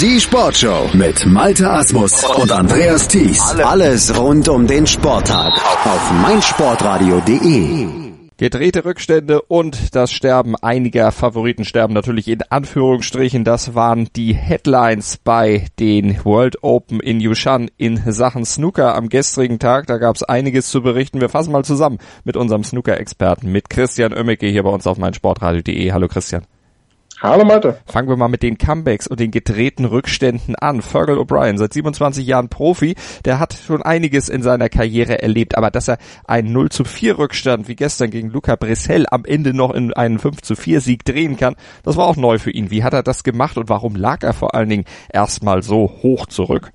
Die Sportshow mit Malte Asmus und Andreas Thies. Alles rund um den Sporttag auf meinsportradio.de. Gedrehte Rückstände und das Sterben einiger Favoriten sterben natürlich in Anführungsstrichen. Das waren die Headlines bei den World Open in Yushan in Sachen Snooker am gestrigen Tag. Da gab es einiges zu berichten. Wir fassen mal zusammen mit unserem Snooker-Experten, mit Christian Oemmeke hier bei uns auf meinsportradio.de. Hallo Christian. Hallo Malte. Fangen wir mal mit den Comebacks und den gedrehten Rückständen an. Fergal O'Brien, seit 27 Jahren Profi, der hat schon einiges in seiner Karriere erlebt, aber dass er einen 0 zu 4 Rückstand wie gestern gegen Luca Brissell am Ende noch in einen 5 zu 4 Sieg drehen kann, das war auch neu für ihn. Wie hat er das gemacht und warum lag er vor allen Dingen erstmal so hoch zurück?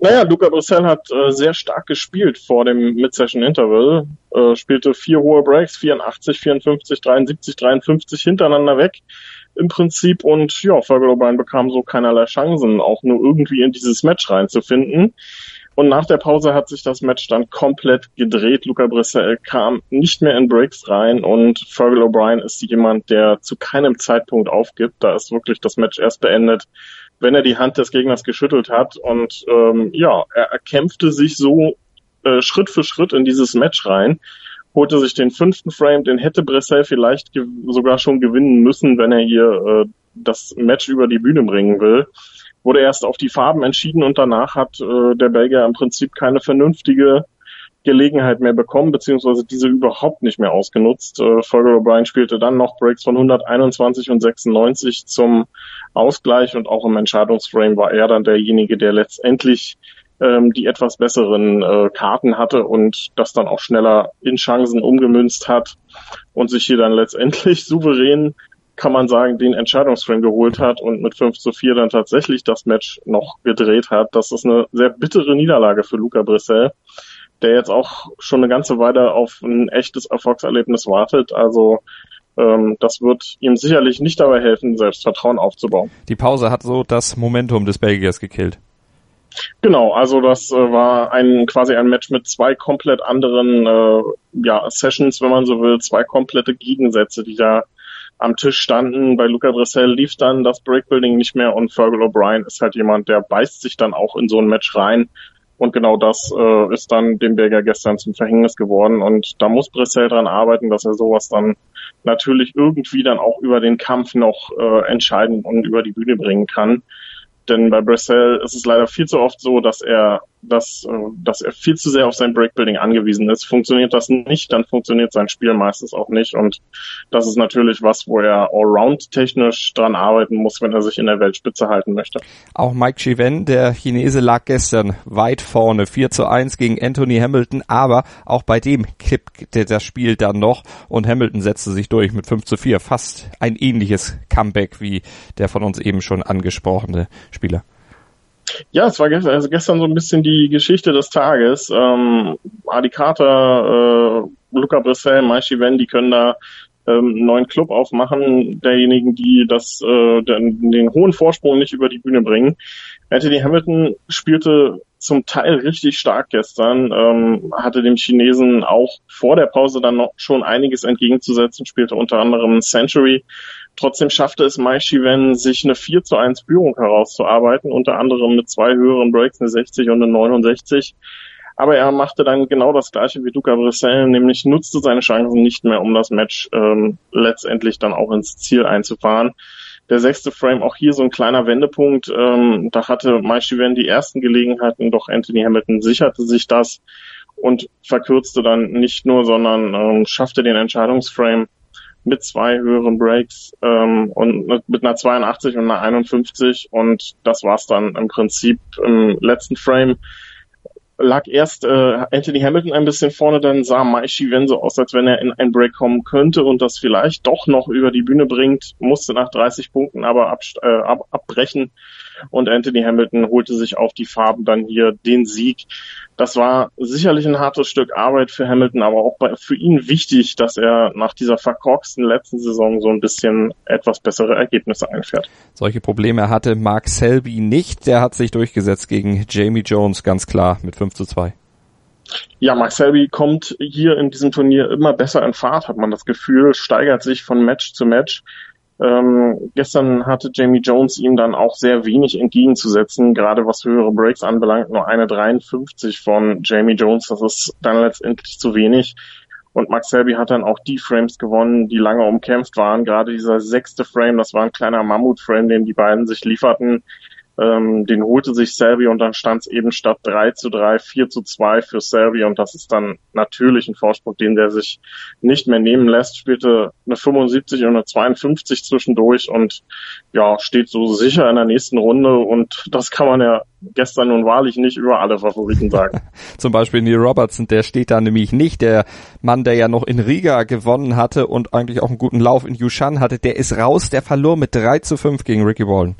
Naja, Luca Brissell hat äh, sehr stark gespielt vor dem Mid-Session Interval, äh, spielte vier hohe Breaks, 84, 54, 73, 53 hintereinander weg im Prinzip und ja, Fergal O'Brien bekam so keinerlei Chancen, auch nur irgendwie in dieses Match reinzufinden. Und nach der Pause hat sich das Match dann komplett gedreht. Luca Brissell kam nicht mehr in Breaks rein und Fergal O'Brien ist jemand, der zu keinem Zeitpunkt aufgibt. Da ist wirklich das Match erst beendet, wenn er die Hand des Gegners geschüttelt hat. Und ähm, ja, er, er kämpfte sich so äh, Schritt für Schritt in dieses Match rein, holte sich den fünften Frame, den hätte Bressel vielleicht sogar schon gewinnen müssen, wenn er hier äh, das Match über die Bühne bringen will. Wurde erst auf die Farben entschieden und danach hat äh, der Belgier im Prinzip keine vernünftige Gelegenheit mehr bekommen, beziehungsweise diese überhaupt nicht mehr ausgenutzt. Äh, Fergal O'Brien spielte dann noch Breaks von 121 und 96 zum Ausgleich und auch im Entscheidungsframe war er dann derjenige, der letztendlich ähm, die etwas besseren äh, Karten hatte und das dann auch schneller in Chancen umgemünzt hat und sich hier dann letztendlich souverän kann man sagen, den Entscheidungsframe geholt hat und mit 5 zu 4 dann tatsächlich das Match noch gedreht hat. Das ist eine sehr bittere Niederlage für Luca Brissell der jetzt auch schon eine ganze Weile auf ein echtes Erfolgserlebnis wartet. Also ähm, das wird ihm sicherlich nicht dabei helfen, Selbstvertrauen aufzubauen. Die Pause hat so das Momentum des Belgiers gekillt. Genau, also das äh, war ein quasi ein Match mit zwei komplett anderen äh, ja, Sessions, wenn man so will, zwei komplette Gegensätze, die da am Tisch standen. Bei Luca Dressel lief dann das Breakbuilding nicht mehr und Fergal O'Brien ist halt jemand, der beißt sich dann auch in so ein Match rein und genau das äh, ist dann dem Berger gestern zum Verhängnis geworden. Und da muss Brissell dran arbeiten, dass er sowas dann natürlich irgendwie dann auch über den Kampf noch äh, entscheiden und über die Bühne bringen kann. Denn bei Brissell ist es leider viel zu oft so, dass er dass, äh, dass er viel zu sehr auf sein Breakbuilding angewiesen ist. Funktioniert das nicht, dann funktioniert sein Spiel meistens auch nicht. Und das ist natürlich was, wo er allround technisch dran arbeiten muss, wenn er sich in der Weltspitze halten möchte. Auch Mike Chiven, der Chinese, lag gestern weit vorne, 4 zu 1 gegen Anthony Hamilton, aber auch bei dem kippte das Spiel dann noch und Hamilton setzte sich durch mit 5 zu 4. Fast ein ähnliches Comeback wie der von uns eben schon angesprochene Spieler. Ja, es war gestern, also gestern so ein bisschen die Geschichte des Tages. Ähm, Adi Carter, äh, Luca Brissell, Maishi Wen, die können da ähm, einen neuen Club aufmachen, derjenigen, die das, äh, den, den hohen Vorsprung nicht über die Bühne bringen. Anthony Hamilton spielte zum Teil richtig stark gestern, ähm, hatte dem Chinesen auch vor der Pause dann noch schon einiges entgegenzusetzen, spielte unter anderem Century, Trotzdem schaffte es Mai Shiven, sich eine 4 zu 1 Führung herauszuarbeiten, unter anderem mit zwei höheren Breaks, eine 60 und eine 69. Aber er machte dann genau das gleiche wie Luca Brissell, nämlich nutzte seine Chancen nicht mehr, um das Match ähm, letztendlich dann auch ins Ziel einzufahren. Der sechste Frame, auch hier so ein kleiner Wendepunkt. Ähm, da hatte Mai Shiven die ersten Gelegenheiten, doch Anthony Hamilton sicherte sich das und verkürzte dann nicht nur, sondern ähm, schaffte den Entscheidungsframe mit zwei höheren Breaks ähm, und mit einer 82 und einer 51 und das war's dann im Prinzip im letzten Frame. Lag erst äh, Anthony Hamilton ein bisschen vorne, dann sah Maishi Wen so aus, als wenn er in ein Break kommen könnte und das vielleicht doch noch über die Bühne bringt, musste nach 30 Punkten aber ab, äh, ab, abbrechen. Und Anthony Hamilton holte sich auf die Farben dann hier den Sieg. Das war sicherlich ein hartes Stück Arbeit für Hamilton, aber auch bei, für ihn wichtig, dass er nach dieser verkorksten letzten Saison so ein bisschen etwas bessere Ergebnisse einfährt. Solche Probleme hatte Mark Selby nicht. Der hat sich durchgesetzt gegen Jamie Jones, ganz klar, mit 5 zu 2. Ja, Mark Selby kommt hier in diesem Turnier immer besser in Fahrt, hat man das Gefühl, steigert sich von Match zu Match Ähm, gestern hatte Jamie Jones ihm dann auch sehr wenig entgegenzusetzen, gerade was höhere Breaks anbelangt, nur eine 53 von Jamie Jones, das ist dann letztendlich zu wenig. Und Max Selby hat dann auch die Frames gewonnen, die lange umkämpft waren. Gerade dieser sechste Frame, das war ein kleiner Mammut-Frame, den die beiden sich lieferten. Ähm, den holte sich Selby und dann stand es eben statt 3 zu 3, 4 zu 2 für Selby und das ist dann natürlich ein Vorsprung, den der sich nicht mehr nehmen lässt, spielte eine 75 und eine 52 zwischendurch und ja, steht so sicher in der nächsten Runde und das kann man ja gestern nun wahrlich nicht über alle Favoriten sagen. Zum Beispiel Neil Robertson, der steht da nämlich nicht. Der Mann, der ja noch in Riga gewonnen hatte und eigentlich auch einen guten Lauf in Yushan hatte, der ist raus, der verlor mit 3 zu 5 gegen Ricky Wallen.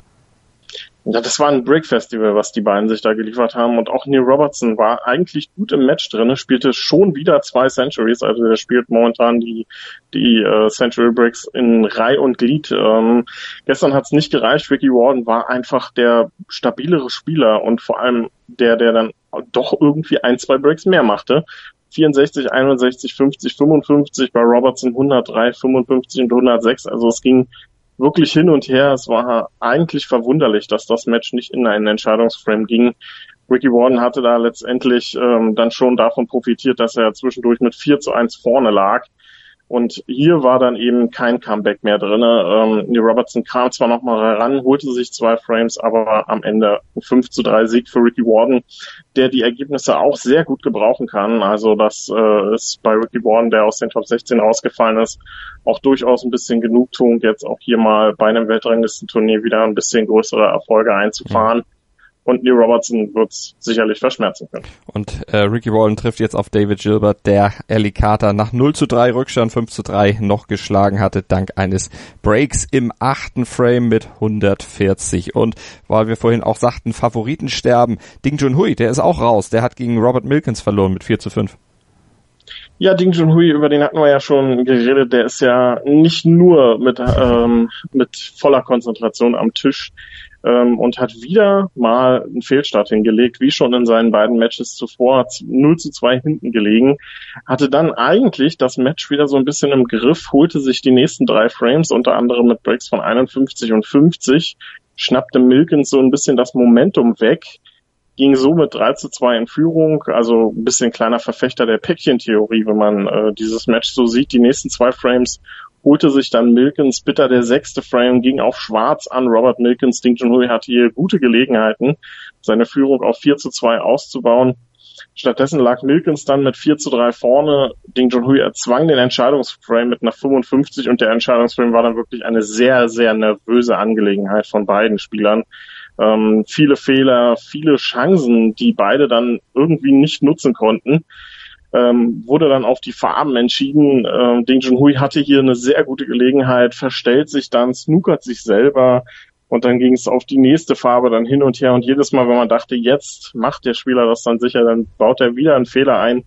Ja, das war ein Break-Festival, was die beiden sich da geliefert haben. Und auch Neil Robertson war eigentlich gut im Match drin, spielte schon wieder zwei Centuries. Also der spielt momentan die, die äh, Century Breaks in Reih und Glied. Ähm, gestern hat es nicht gereicht. Ricky Warden war einfach der stabilere Spieler und vor allem der, der dann doch irgendwie ein, zwei Breaks mehr machte. 64, 61, 50, 55, bei Robertson 103, 55 und 106. Also es ging wirklich hin und her. Es war eigentlich verwunderlich, dass das Match nicht in einen Entscheidungsframe ging. Ricky Warden hatte da letztendlich ähm, dann schon davon profitiert, dass er zwischendurch mit 4 zu 1 vorne lag. Und hier war dann eben kein Comeback mehr drin. Ähm, Neil Robertson kam zwar nochmal heran, holte sich zwei Frames, aber am Ende ein 5 zu 3 Sieg für Ricky Warden, der die Ergebnisse auch sehr gut gebrauchen kann. Also das äh, ist bei Ricky Warden, der aus den Top 16 rausgefallen ist, auch durchaus ein bisschen Genugtuung, jetzt auch hier mal bei einem Weltranglistenturnier wieder ein bisschen größere Erfolge einzufahren. Mhm und Neil Robertson wird es sicherlich verschmerzen können. Und äh, Ricky Wallen trifft jetzt auf David Gilbert, der Ellie Carter nach 0 zu 3 Rückstand 5 zu 3 noch geschlagen hatte, dank eines Breaks im achten Frame mit 140. Und weil wir vorhin auch sagten, Favoriten sterben, Ding Junhui, der ist auch raus, der hat gegen Robert Milkins verloren mit 4 zu 5. Ja, Ding Junhui, über den hatten wir ja schon geredet. Der ist ja nicht nur mit, ähm, mit voller Konzentration am Tisch ähm, und hat wieder mal einen Fehlstart hingelegt, wie schon in seinen beiden Matches zuvor, 0 zu 2 hinten gelegen, hatte dann eigentlich das Match wieder so ein bisschen im Griff, holte sich die nächsten drei Frames, unter anderem mit Breaks von 51 und 50, schnappte Milkins so ein bisschen das Momentum weg, ging so mit 3 zu 2 in Führung, also ein bisschen kleiner Verfechter der Päckchentheorie, wenn man äh, dieses Match so sieht. Die nächsten zwei Frames holte sich dann Milkins bitter der sechste Frame, ging auf Schwarz an. Robert Milkins, Ding Junhui hatte hier gute Gelegenheiten, seine Führung auf 4 zu 2 auszubauen. Stattdessen lag Milkins dann mit 4 zu 3 vorne. Ding Junhui erzwang den Entscheidungsframe mit einer 55 und der Entscheidungsframe war dann wirklich eine sehr, sehr nervöse Angelegenheit von beiden Spielern. Ähm, viele Fehler, viele Chancen, die beide dann irgendwie nicht nutzen konnten ähm, wurde dann auf die Farben entschieden. Ähm, Ding Junhui hatte hier eine sehr gute Gelegenheit, verstellt sich dann, snookert sich selber und dann ging es auf die nächste Farbe dann hin und her und jedes Mal, wenn man dachte, jetzt macht der Spieler das dann sicher, dann baut er wieder einen Fehler ein.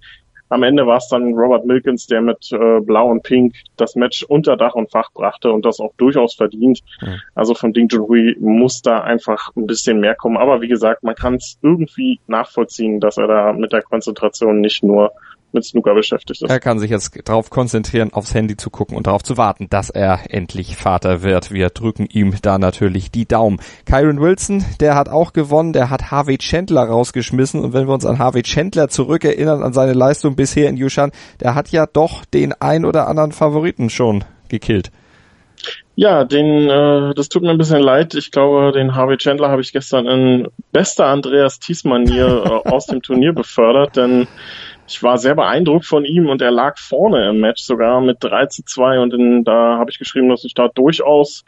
Am Ende war es dann Robert Milkins, der mit äh, Blau und Pink das Match unter Dach und Fach brachte und das auch durchaus verdient. Mhm. Also von Ding Junhui muss da einfach ein bisschen mehr kommen. Aber wie gesagt, man kann es irgendwie nachvollziehen, dass er da mit der Konzentration nicht nur mit Snooker beschäftigt ist. Er kann sich jetzt darauf konzentrieren, aufs Handy zu gucken und darauf zu warten, dass er endlich Vater wird. Wir drücken ihm da natürlich die Daumen. Kyron Wilson, der hat auch gewonnen, der hat Harvey Chandler rausgeschmissen und wenn wir uns an Harvey Chandler zurückerinnern, an seine Leistung bisher in Yushan, der hat ja doch den ein oder anderen Favoriten schon gekillt. Ja, den, äh, das tut mir ein bisschen leid. Ich glaube, den Harvey Chandler habe ich gestern in bester Andreas Thies-Manier äh, aus dem Turnier befördert, denn ich war sehr beeindruckt von ihm und er lag vorne im Match sogar mit 3 zu 2 und in, da habe ich geschrieben, dass ich da durchaus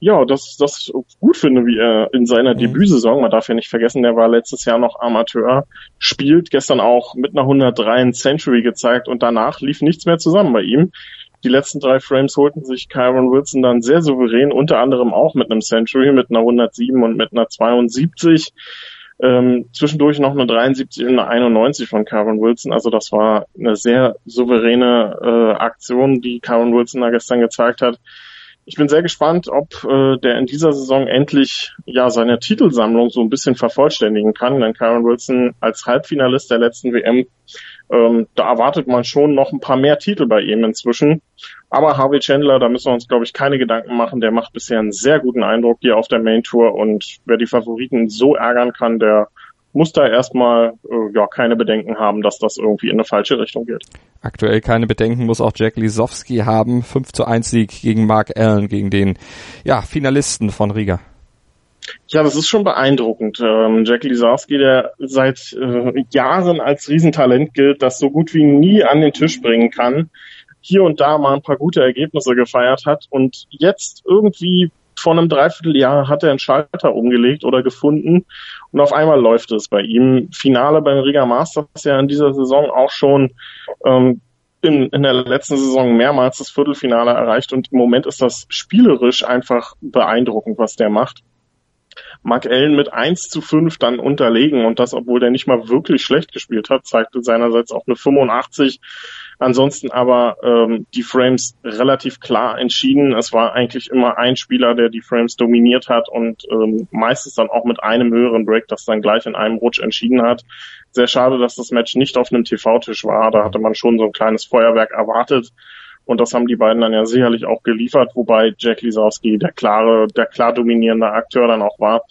ja, das, das gut finde, wie er in seiner mhm. Debütsaison, man darf ja nicht vergessen, der war letztes Jahr noch Amateur, spielt, gestern auch mit einer 103 ein Century gezeigt und danach lief nichts mehr zusammen bei ihm. Die letzten drei Frames holten sich Kyron Wilson dann sehr souverän, unter anderem auch mit einem Century, mit einer 107 und mit einer 72. Ähm, zwischendurch noch eine 73 und eine 91 von Karen Wilson. Also das war eine sehr souveräne äh, Aktion, die Karen Wilson da gestern gezeigt hat. Ich bin sehr gespannt, ob äh, der in dieser Saison endlich ja seine Titelsammlung so ein bisschen vervollständigen kann, denn Karen Wilson als Halbfinalist der letzten WM Ähm, da erwartet man schon noch ein paar mehr Titel bei ihm inzwischen. Aber Harvey Chandler, da müssen wir uns, glaube ich, keine Gedanken machen. Der macht bisher einen sehr guten Eindruck hier auf der Main Tour und wer die Favoriten so ärgern kann, der muss da erstmal äh, ja keine Bedenken haben, dass das irgendwie in eine falsche Richtung geht. Aktuell keine Bedenken muss auch Jack Lisowski haben. 5 zu 1 Sieg gegen Mark Allen, gegen den ja, Finalisten von Riga. Ja, das ist schon beeindruckend. Ähm, Jack Lisowski, der seit äh, Jahren als Riesentalent gilt, das so gut wie nie an den Tisch bringen kann, hier und da mal ein paar gute Ergebnisse gefeiert hat und jetzt irgendwie vor einem Dreivierteljahr hat er einen Schalter umgelegt oder gefunden und auf einmal läuft es bei ihm. Finale beim Riga Masters ja in dieser Saison auch schon ähm, in, in der letzten Saison mehrmals das Viertelfinale erreicht und im Moment ist das spielerisch einfach beeindruckend, was der macht. Mark Allen mit 1 zu 5 dann unterlegen und das, obwohl der nicht mal wirklich schlecht gespielt hat, zeigte seinerseits auch eine 85 Ansonsten aber ähm, die Frames relativ klar entschieden. Es war eigentlich immer ein Spieler, der die Frames dominiert hat und ähm, meistens dann auch mit einem höheren Break, das dann gleich in einem Rutsch entschieden hat. Sehr schade, dass das Match nicht auf einem TV-Tisch war. Da hatte man schon so ein kleines Feuerwerk erwartet. Und das haben die beiden dann ja sicherlich auch geliefert, wobei Jack Lisowski der klare, der klar dominierende Akteur dann auch war.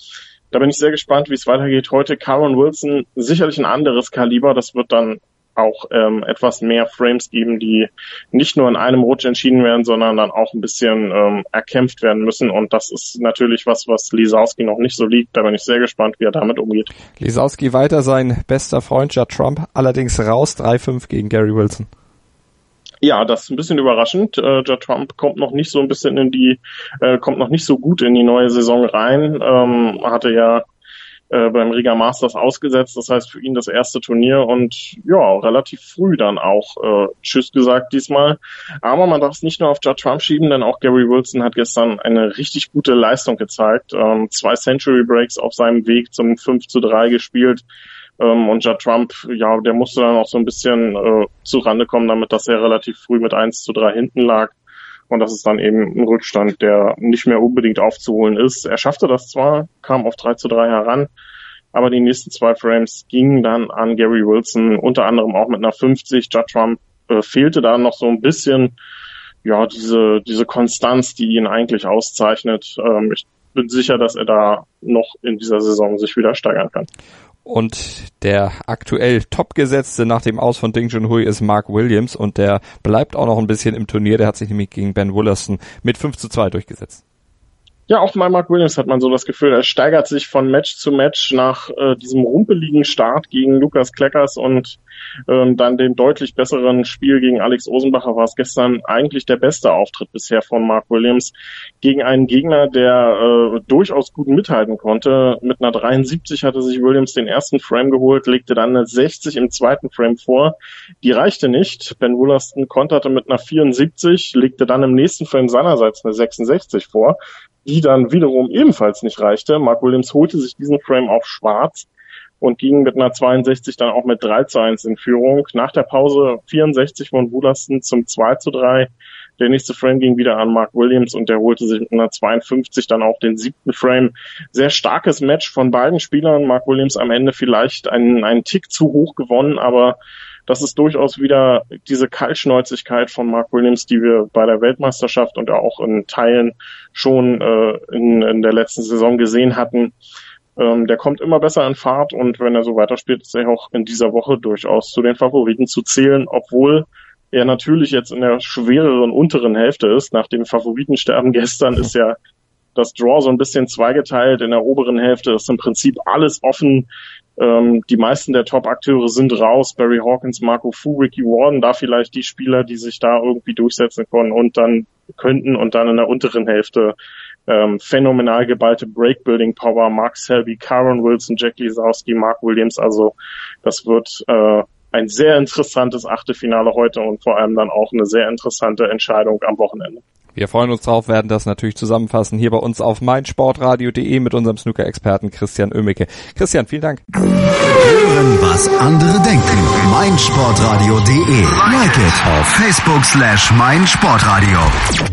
Da bin ich sehr gespannt, wie es weitergeht. Heute Karen Wilson, sicherlich ein anderes Kaliber. Das wird dann auch ähm, etwas mehr Frames geben, die nicht nur in einem Rutsch entschieden werden, sondern dann auch ein bisschen ähm, erkämpft werden müssen. Und das ist natürlich was, was Lisowski noch nicht so liegt. Da bin ich sehr gespannt, wie er damit umgeht. Lisowski weiter sein bester Freund Judd Trump, allerdings raus 3-5 gegen Gary Wilson. Ja, das ist ein bisschen überraschend. Äh, Judd Trump kommt noch nicht so ein bisschen in die, äh, kommt noch nicht so gut in die neue Saison rein. Ähm, hatte ja äh, beim Riga Masters ausgesetzt. Das heißt für ihn das erste Turnier und ja, relativ früh dann auch äh, Tschüss gesagt diesmal. Aber man darf es nicht nur auf Judd Trump schieben, denn auch Gary Wilson hat gestern eine richtig gute Leistung gezeigt. Ähm, zwei Century Breaks auf seinem Weg zum 5 zu 3 gespielt. Ähm, und Judd Trump, ja, der musste dann auch so ein bisschen äh, zu Rande kommen, damit dass er relativ früh mit 1 zu 3 hinten lag. Und das ist dann eben ein Rückstand, der nicht mehr unbedingt aufzuholen ist. Er schaffte das zwar, kam auf 3 zu 3 heran, aber die nächsten zwei Frames gingen dann an Gary Wilson, unter anderem auch mit einer 50. Judd Trump äh, fehlte da noch so ein bisschen, ja, diese, diese Konstanz, die ihn eigentlich auszeichnet. Ähm, ich bin sicher, dass er da noch in dieser Saison sich wieder steigern kann. Und der aktuell Topgesetzte nach dem Aus von Ding Junhui ist Mark Williams und der bleibt auch noch ein bisschen im Turnier. Der hat sich nämlich gegen Ben Wollaston mit 5 zu 2 durchgesetzt. Ja, auch bei Mark Williams hat man so das Gefühl, er steigert sich von Match zu Match nach äh, diesem rumpeligen Start gegen Lukas Kleckers und ähm, dann dem deutlich besseren Spiel gegen Alex Osenbacher war es gestern eigentlich der beste Auftritt bisher von Mark Williams gegen einen Gegner, der äh, durchaus gut mithalten konnte. Mit einer 73 hatte sich Williams den ersten Frame geholt, legte dann eine 60 im zweiten Frame vor. Die reichte nicht. Ben Wollaston konterte mit einer 74, legte dann im nächsten Frame seinerseits eine 66 vor die dann wiederum ebenfalls nicht reichte. Mark Williams holte sich diesen Frame auch schwarz und ging mit einer 62 dann auch mit 3 zu 1 in Führung. Nach der Pause 64 von Wulasten zum 2 zu 3. Der nächste Frame ging wieder an Mark Williams und der holte sich mit einer 52 dann auch den siebten Frame. Sehr starkes Match von beiden Spielern. Mark Williams am Ende vielleicht einen, einen Tick zu hoch gewonnen, aber das ist durchaus wieder diese Kaltschnäuzigkeit von Mark Williams, die wir bei der Weltmeisterschaft und auch in Teilen schon äh, in, in der letzten Saison gesehen hatten. Ähm, der kommt immer besser in Fahrt und wenn er so weiterspielt, ist er auch in dieser Woche durchaus zu den Favoriten zu zählen, obwohl er natürlich jetzt in der schwereren unteren Hälfte ist. Nach dem Favoritensterben gestern ist ja das Draw so ein bisschen zweigeteilt. In der oberen Hälfte ist im Prinzip alles offen. Ähm, die meisten der Top-Akteure sind raus. Barry Hawkins, Marco Fu, Ricky Warden, da vielleicht die Spieler, die sich da irgendwie durchsetzen können und dann könnten und dann in der unteren Hälfte ähm, phänomenal geballte Breakbuilding Power, Mark Selby, Karen Wilson, Jack Lisowski, Mark Williams. Also das wird äh, ein sehr interessantes Achtelfinale heute und vor allem dann auch eine sehr interessante Entscheidung am Wochenende. Wir freuen uns drauf, werden das natürlich zusammenfassen hier bei uns auf meinsportradio.de mit unserem Snooker-Experten Christian Oemicke. Christian, vielen Dank. Hören, was andere denken. meinsportradio.de. Like it auf Facebook slash meinsportradio.